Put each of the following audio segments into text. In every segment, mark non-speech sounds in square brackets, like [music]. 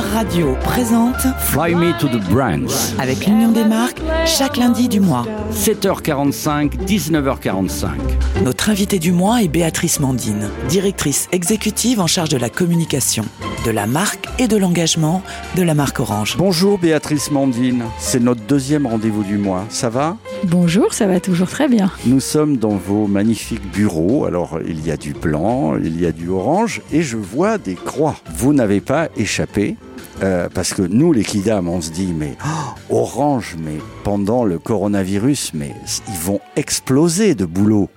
Radio présente Fly Me to the Brands. avec l'Union des marques chaque lundi du mois. 7h45, 19h45. Notre invitée du mois est Béatrice Mandine, directrice exécutive en charge de la communication, de la marque et de l'engagement de la marque Orange. Bonjour Béatrice Mandine, c'est notre deuxième rendez-vous du mois. Ça va? Bonjour, ça va toujours très bien. Nous sommes dans vos magnifiques bureaux. Alors il y a du blanc, il y a du orange et je vois des croix. Vous n'avez pas échappé euh, parce que nous, les Kidam, on se dit, mais oh, Orange, mais pendant le coronavirus, mais ils vont exploser de boulot.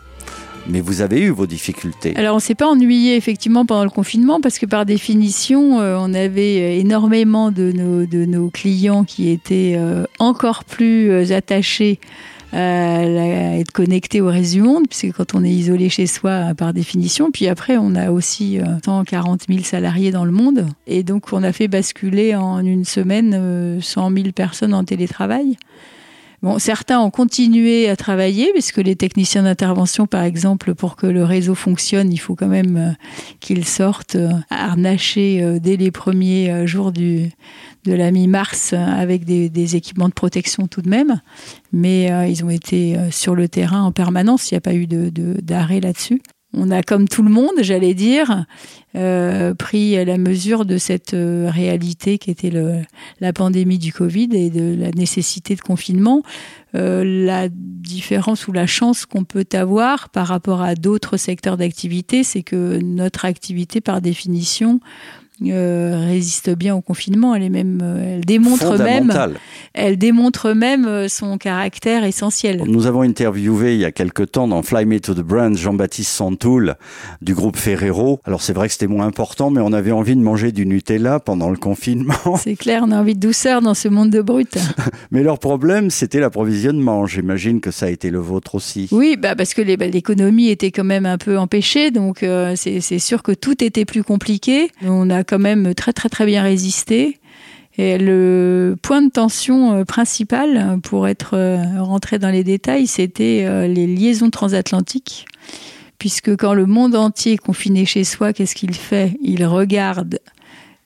Mais vous avez eu vos difficultés. Alors on s'est pas ennuyé effectivement pendant le confinement parce que par définition euh, on avait euh, énormément de nos, de nos clients qui étaient euh, encore plus attachés à être connectés au reste du monde puisque quand on est isolé chez soi par définition puis après on a aussi euh, 140 000 salariés dans le monde et donc on a fait basculer en une semaine euh, 100 000 personnes en télétravail. Bon, certains ont continué à travailler, puisque les techniciens d'intervention, par exemple, pour que le réseau fonctionne, il faut quand même euh, qu'ils sortent euh, harnachés euh, dès les premiers jours de la mi-mars avec des, équipements de protection tout de même. Mais ils ont été sur le terrain en permanence, il n'y a pas eu de- de- d'arrêt là-dessus. On a, comme tout le monde, j'allais dire, euh, pris la mesure de cette euh, réalité qui était la pandémie du Covid et de la nécessité de confinement. Euh, la différence ou la chance qu'on peut avoir par rapport à d'autres secteurs d'activité, c'est que notre activité, par définition, euh, résiste bien au confinement. Elle est même, euh, elle démontre même, elle démontre même euh, son caractère essentiel. Nous avons interviewé il y a quelque temps dans Fly Me to the Brands Jean-Baptiste Santoul du groupe Ferrero. Alors c'est vrai que c'était moins important, mais on avait envie de manger du Nutella pendant le confinement. [laughs] C'est clair, on a envie de douceur dans ce monde de brut. [laughs] Mais leur problème, c'était l'approvisionnement. J'imagine que ça a été le vôtre aussi. Oui, bah parce que bah, l'économie était quand même un peu empêchée, donc euh, c'est sûr que tout était plus compliqué. On a quand même très très très bien résisté. Et le point de tension euh, principal, pour être euh, rentré dans les détails, c'était euh, les liaisons transatlantiques. Puisque quand le monde entier est confiné chez soi, qu'est-ce qu'il fait? Il regarde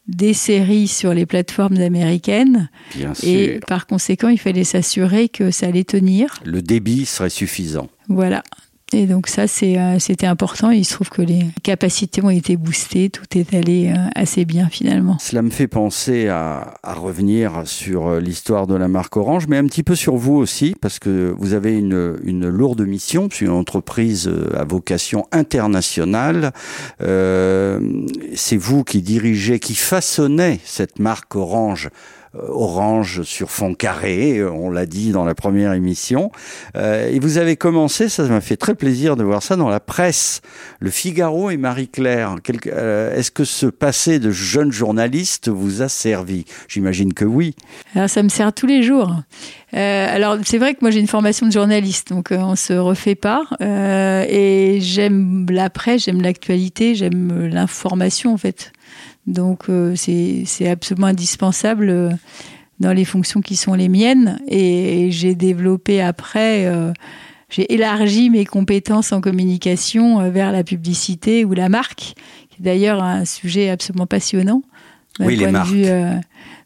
des séries sur les plateformes américaines Bien sûr. et par conséquent, il fallait s'assurer que ça allait tenir. Le débit serait suffisant. Voilà. Et donc ça, euh, c'était important. Il se trouve que les capacités ont été boostées. Tout est allé euh, assez bien finalement. Cela me fait penser à, à revenir sur euh, l'histoire de la marque Orange, mais un petit peu sur vous aussi, parce que vous avez une, une lourde mission, c'est une entreprise à vocation internationale. Euh, c'est vous qui dirigez, qui façonnez cette marque Orange. Euh, Orange sur fond carré, euh, on l'a dit dans la première émission. Euh, et vous avez commencé, ça m'a fait très plaisir de voir ça dans la presse. Le Figaro et Marie-Claire. Euh, Est-ce que ce passé de jeune journaliste vous a servi? J'imagine que oui. Alors ça me sert tous les jours. Euh, alors c'est vrai que moi j'ai une formation de journaliste, donc euh, on se refait pas. Et j'aime la presse, j'aime l'actualité, j'aime l'information en fait. Donc euh, c'est absolument indispensable euh, dans les fonctions qui sont les miennes. Et, et j'ai développé après. euh, j'ai élargi mes compétences en communication euh, vers la publicité ou la marque, qui est d'ailleurs un sujet absolument passionnant. Oui, les marques. vue, euh,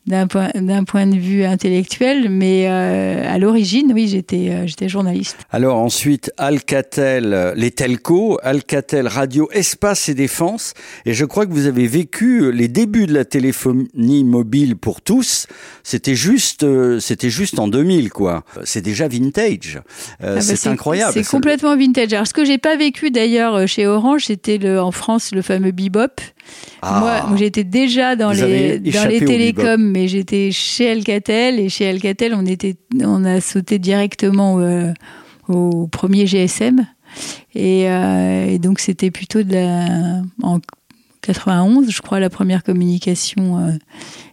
d'un point, d'un point de vue intellectuel, mais euh, à l'origine, oui, j'étais, euh, j'étais journaliste. Alors ensuite, Alcatel, les telcos, Alcatel Radio, Espace et Défense. Et je crois que vous avez vécu euh, les débuts de la téléphonie mobile pour tous. C'était juste, euh, c'était juste en 2000, quoi. C'est déjà vintage. Euh, Ah bah, c'est incroyable. C'est complètement vintage. Alors, ce que j'ai pas vécu d'ailleurs euh, chez Orange, c'était le, en France le fameux bebop. Ah. Moi, moi, j'étais déjà dans les dans les télécoms, mais j'étais chez Alcatel et chez Alcatel, on était, on a sauté directement euh, au premier GSM et, euh, et donc c'était plutôt de la en 91, je crois, la première communication euh,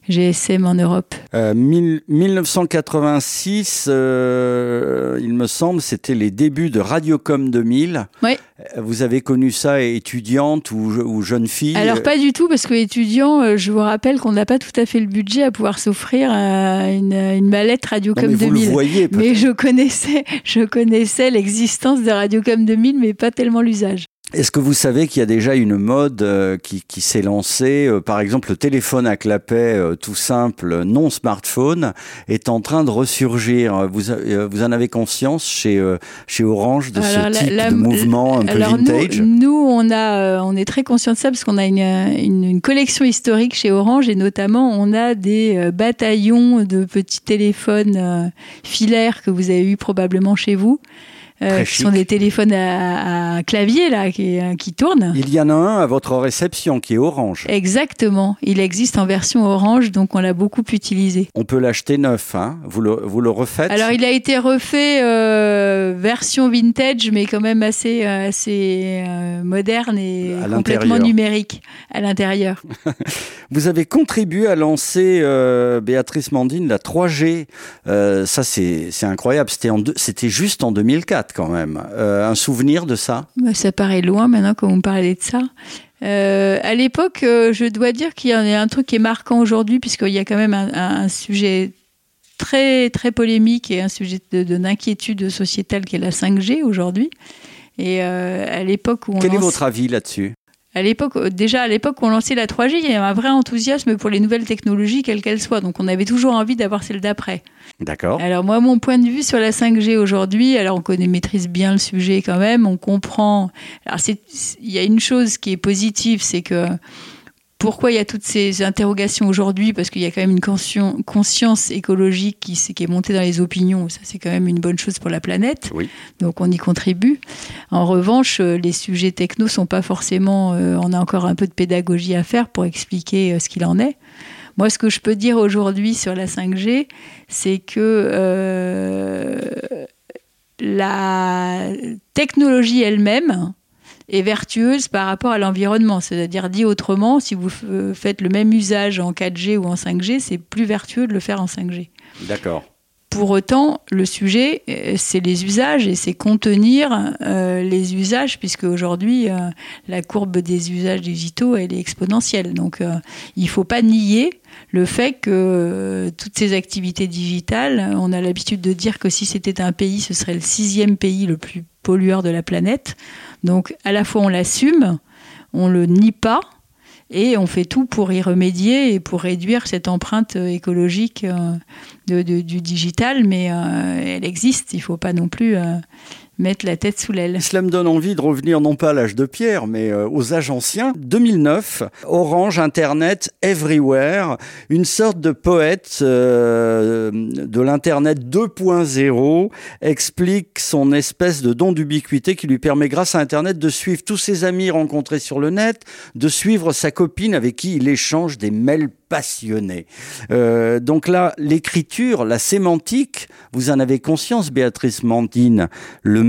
GSM en Europe. Euh, mille- 1986, euh, il me semble, c'était les débuts de Radiocom 2000. Oui. Euh, Vous avez connu ça étudiante ou, ou jeune fille Alors pas du tout, parce que étudiant, euh, je vous rappelle qu'on n'a pas tout à fait le budget à pouvoir s'offrir euh, une, une mallette Non, Radiocom mais vous 2000. le voyez. Mais je connaissais, je connaissais l'existence de Radiocom 2000, mais pas tellement l'usage. Est-ce que vous savez qu'il y a déjà une mode euh, qui, qui s'est lancée euh, Par exemple, le téléphone à clapet euh, tout simple, non smartphone, est en train de ressurgir? Vous, vous en avez conscience chez, chez Orange de ce type de mouvement un peu vintage nous, nous, on, a, on est très conscient de ça parce qu'on a une, une, une, collection historique chez Orange et notamment on a des bataillons de petits téléphones filaires que vous avez eu probablement chez vous. Euh, qui sont des téléphones à, clavier là qui, euh, qui, tournent. Il y en a un à votre réception qui est orange. Exactement. Il existe en version orange, donc on l'a beaucoup utilisé. On peut l'acheter neuf, hein vous, le, vous le refaites Alors il a été refait euh, version vintage, mais quand même assez, assez moderne et complètement numérique à l'intérieur. [laughs] vous avez contribué à lancer, Béatrice Mandine, la 3G. ça c'est incroyable. C'était juste en 2004 quand même. Euh, un souvenir de ça? Bah, Ça paraît loin maintenant quand vous parlez de ça. Euh, à l'époque, euh, je dois dire qu'il y a un truc qui est marquant aujourd'hui, puisqu'il y a quand même un, sujet très, très polémique et un sujet d'inquiétude de, sociétale qui est la 5G aujourd'hui. Et à l'époque où Quel est votre avis là-dessus? À l'époque, déjà à l'époque où on lançait la 3G, il y avait un vrai enthousiasme pour les nouvelles technologies, quelles qu'elles soient. Donc on avait toujours envie d'avoir celle d'après. D'accord. Alors moi, mon point de vue sur la 5G aujourd'hui, alors on connaît, maîtrise bien le sujet quand même, on comprend. Alors il y a une chose qui est positive, c'est que pourquoi il y a toutes ces interrogations aujourd'hui? Parce qu'il y a quand même une conscience écologique qui, qui, est montée dans les opinions. Ça, c'est quand même une bonne chose pour la planète. Oui. Donc, on y contribue. En revanche, euh, les sujets techno sont pas forcément. Euh, on a encore un peu de pédagogie à faire pour expliquer euh, ce qu'il en est. Moi, ce que je peux dire aujourd'hui sur la 5G, c'est que la technologie elle-même, est vertueuse par rapport à l'environnement. C'est-à-dire, dit autrement, si vous faites le même usage en 4G ou en 5G, c'est plus vertueux de le faire en 5G. D'accord. Pour autant, le sujet, euh, c'est les usages et c'est contenir euh, les usages, puisque aujourd'hui, euh, la courbe des usages digitaux, elle est exponentielle. Donc, il ne faut pas nier le fait que toutes ces activités digitales, on a l'habitude de dire que si c'était un pays, ce serait le sixième pays le plus pollueur de la planète. Donc à la fois on l'assume, on le nie pas, et on fait tout pour y remédier et pour réduire cette empreinte écologique euh, du digital, mais euh, elle existe. Il ne faut pas non plus euh, mettre la tête sous l'aile. Cela me donne envie de revenir non pas à l'âge de pierre, mais euh, aux âges anciens. 2009, Orange Internet Everywhere, une sorte de poète euh, de l'Internet 2.0, explique son espèce de don d'ubiquité qui lui permet grâce à Internet de suivre tous ses amis rencontrés sur le net, de suivre sa copine avec qui il échange des mails passionné. Euh, donc là, l'écriture, la sémantique, vous en avez conscience, Béatrice Mantine, le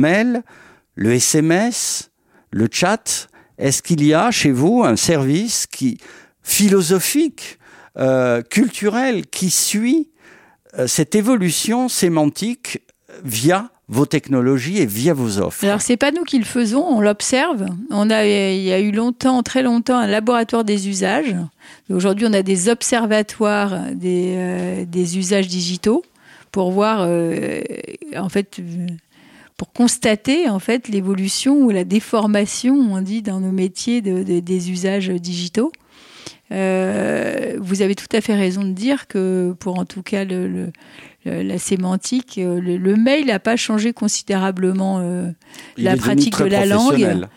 le SMS, le chat, est-ce qu'il y a chez vous un service qui philosophique, euh, culturel, qui suit euh, cette évolution sémantique via vos technologies et via vos offres? Alors c'est pas nous qui le faisons, on l'observe. On a, il y a eu longtemps, très longtemps, un laboratoire des usages. Aujourd'hui, on a des observatoires des, euh, usages digitaux pour voir, en fait, pour constater en fait l'évolution ou la déformation, on dit, dans nos métiers de, des usages digitaux. Euh, vous avez tout à fait raison de dire que pour en tout cas le la sémantique. Euh, le, mail n'a pas changé considérablement euh, la pratique de la langue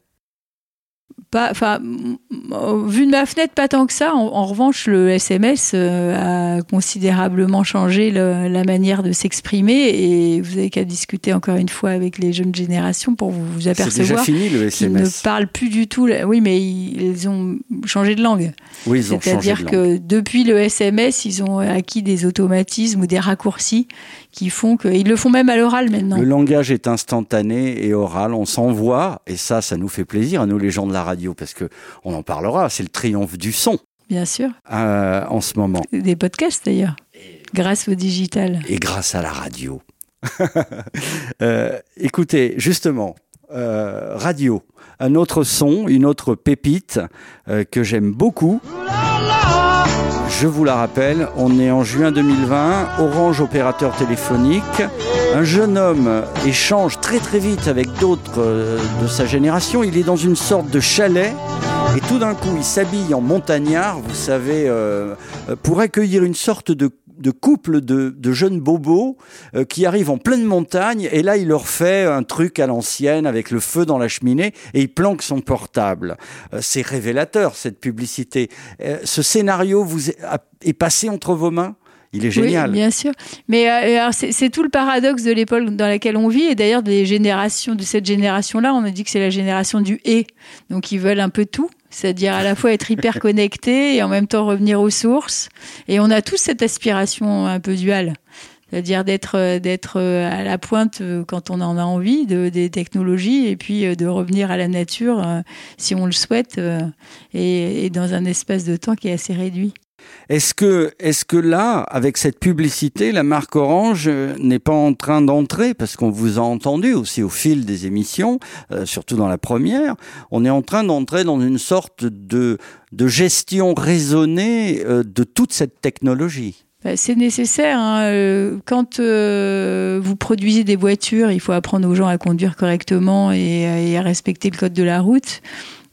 enfin, vu de ma fenêtre, pas tant que ça. En, revanche, le SMS euh, a considérablement changé la manière de s'exprimer et vous avez qu'à discuter encore une fois avec les jeunes générations pour vous, vous apercevoir qu'ils ne parlent plus du tout. Oui, mais ils, ont changé de langue. Oui, ils ont C'est-à-dire que depuis le SMS, ils ont acquis des automatismes ou des raccourcis qui font que ils le font même à l'oral maintenant. Le langage est instantané et oral, on s'envoie et ça, ça nous fait plaisir à nous les gens de la radio parce que on en parlera. C'est le triomphe du son. Bien sûr. Euh, en ce moment. Des podcasts d'ailleurs, grâce au digital. Et grâce à la radio. [laughs] Euh, écoutez, justement, euh, radio, un autre son, une autre pépite que j'aime beaucoup. Je vous la rappelle, on est en juin 2020, Orange opérateur téléphonique, Un jeune homme échange très très vite avec d'autres euh, de sa génération. Il est dans une sorte de chalet et tout d'un coup il s'habille en montagnard, vous savez, euh, euh, pour accueillir une sorte de de couple de, jeunes bobos qui arrivent en pleine montagne et là il leur fait un truc à l'ancienne avec le feu dans la cheminée et il planque son portable. c'est révélateur cette publicité. ce scénario vous est passé entre vos mains? Il est génial. Oui, bien sûr. Mais euh, c'est tout le paradoxe de l'époque dans laquelle on vit. Et d'ailleurs, des générations, de cette génération-là, on a dit que c'est la génération du et. Donc, ils veulent un peu tout. C'est-à-dire à la fois être hyper connecté et en même temps revenir aux sources. Et on a tous cette aspiration un peu duale. C'est-à-dire d'être euh, d'être euh, à la pointe quand on en a envie de, des technologies et puis de revenir à la nature si on le souhaite et dans un espace de temps qui est assez réduit. Est-ce que, est que là, avec cette publicité, la marque Orange euh, n'est pas en train d'entrer, parce qu'on vous a entendu aussi au fil des émissions, euh, surtout dans la première, on est en train d'entrer dans une sorte de, de gestion raisonnée euh, de toute cette technologie. Bah, c'est nécessaire. Hein, quand vous produisez des voitures, il faut apprendre aux gens à conduire correctement et à respecter le code de la route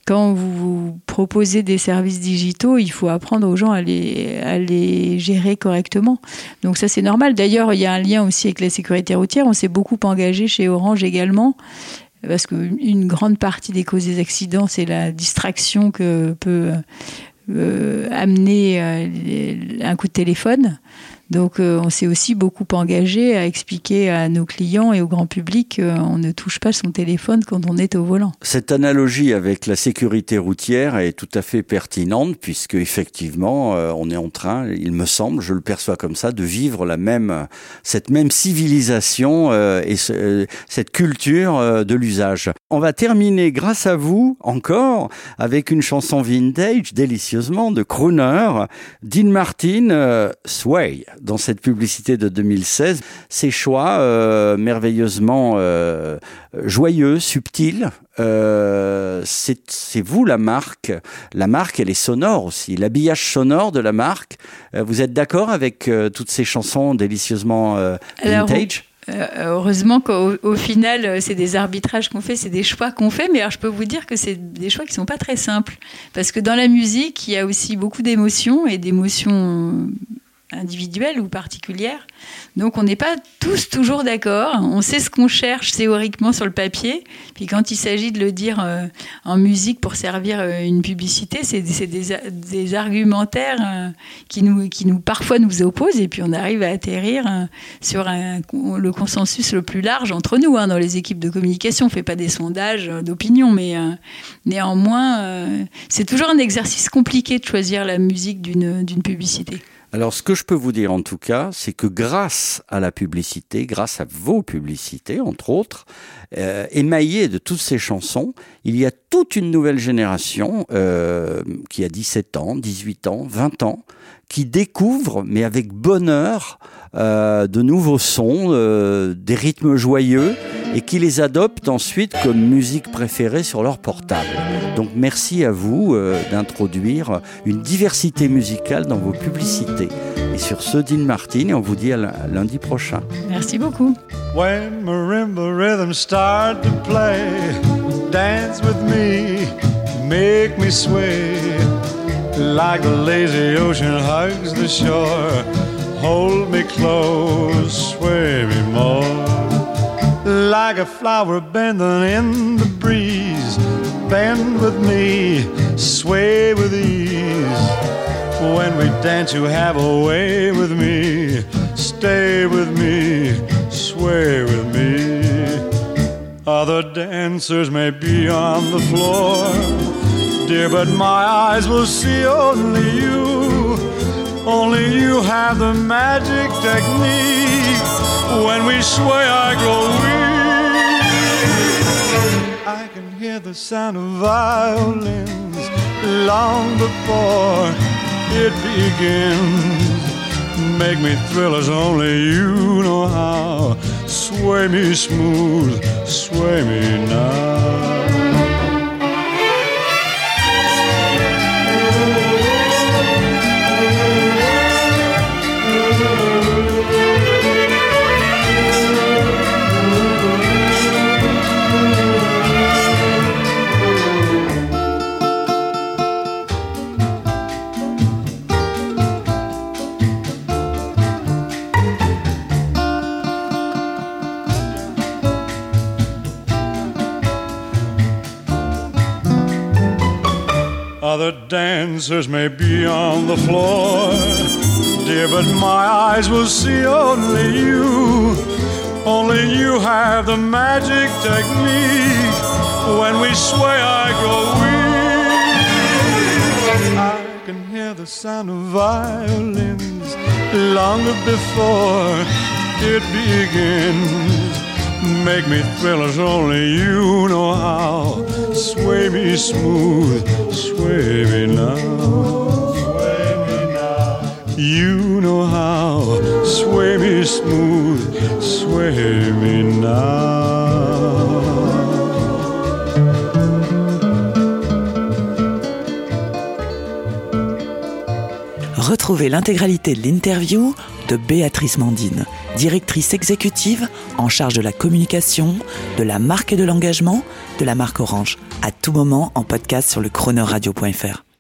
quand vous proposez des services digitaux, il faut apprendre aux gens à les, gérer correctement. Donc ça, c'est normal. D'ailleurs, il y a un lien aussi avec la sécurité routière. On s'est beaucoup engagé chez Orange également, parce qu'une grande partie des causes des accidents, c'est la distraction que peut euh, amener euh, un coup de téléphone. Donc euh, on s'est aussi beaucoup engagé à expliquer à nos clients et au grand public qu'on ne touche pas son téléphone quand on est au volant. Cette analogie avec la sécurité routière est tout à fait pertinente puisque effectivement euh, on est en train, il me semble, je le perçois comme ça, de vivre la même cette même civilisation euh, et cette culture de l'usage. On va terminer grâce à vous encore avec une chanson vintage délicieusement de crooner Dean Martin Sway dans cette publicité de 2016. Ces choix euh, merveilleusement euh, joyeux, subtils. Euh, c'est vous la marque. La marque, elle est sonore aussi. L'habillage sonore de la marque. vous êtes d'accord avec toutes ces chansons délicieusement vintage? heureusement qu'au final, c'est des arbitrages qu'on fait, c'est des choix qu'on fait, mais alors je peux vous dire que c'est des choix qui sont pas très simples. Parce que dans la musique, il y a aussi beaucoup d'émotions et d'émotions individuelle ou particulière. Donc on n'est pas tous toujours d'accord. On sait ce qu'on cherche théoriquement sur le papier. Puis quand il s'agit de le dire euh, en musique pour servir euh, une publicité, c'est des, argumentaires euh, qui, nous, qui nous parfois nous opposent. Et puis on arrive à atterrir sur le consensus le plus large entre nous hein, dans les équipes de communication. On ne fait pas des sondages d'opinion, mais néanmoins, c'est toujours un exercice compliqué de choisir la musique d'une publicité. Alors, ce que je peux vous dire en tout cas, c'est que grâce à la publicité, grâce à vos publicités, entre autres, euh, émaillées de toutes ces chansons, il y a toute une nouvelle génération euh, qui a 17 ans, 18 ans, 20 ans, qui découvre, mais avec bonheur, euh, de nouveaux sons, des rythmes joyeux, et qui les adoptent ensuite comme musique préférée sur leur portable. Donc merci à vous euh, d'introduire une diversité musicale dans vos publicités. Et sur ce, Dean Martin, et on vous dit à lundi prochain. Merci beaucoup. When marimba rhythms start to play, dance with me, make me sway. Like the lazy ocean hugs the shore, hold me close, sway me. Like a flower bending in the breeze, bend with me, sway with ease. When we dance, you have a way with me, stay with me, sway with me. Other dancers may be on the floor dear, but my eyes will see only you. Only you have the magic technique. When we sway, I grow weak. The sound of violins long before it begins. Make me thrill as only you know how. Sway me smooth, sway me now. Dancers may be on the floor, dear, but my eyes will see only you. Only you have the magic technique. When we sway, I go weak. I can hear the sound of violins long before it begins. Make me thrill as only you know how. Sway me smooth, sway me now. You know how. Sway me smooth, sway me now. Retrouvez l'intégralité de l'interview de Béatrice Mandine, directrice exécutive en charge de la communication, de la marque et de l'engagement de la marque Orange, à tout moment en podcast sur le chronoradio.fr.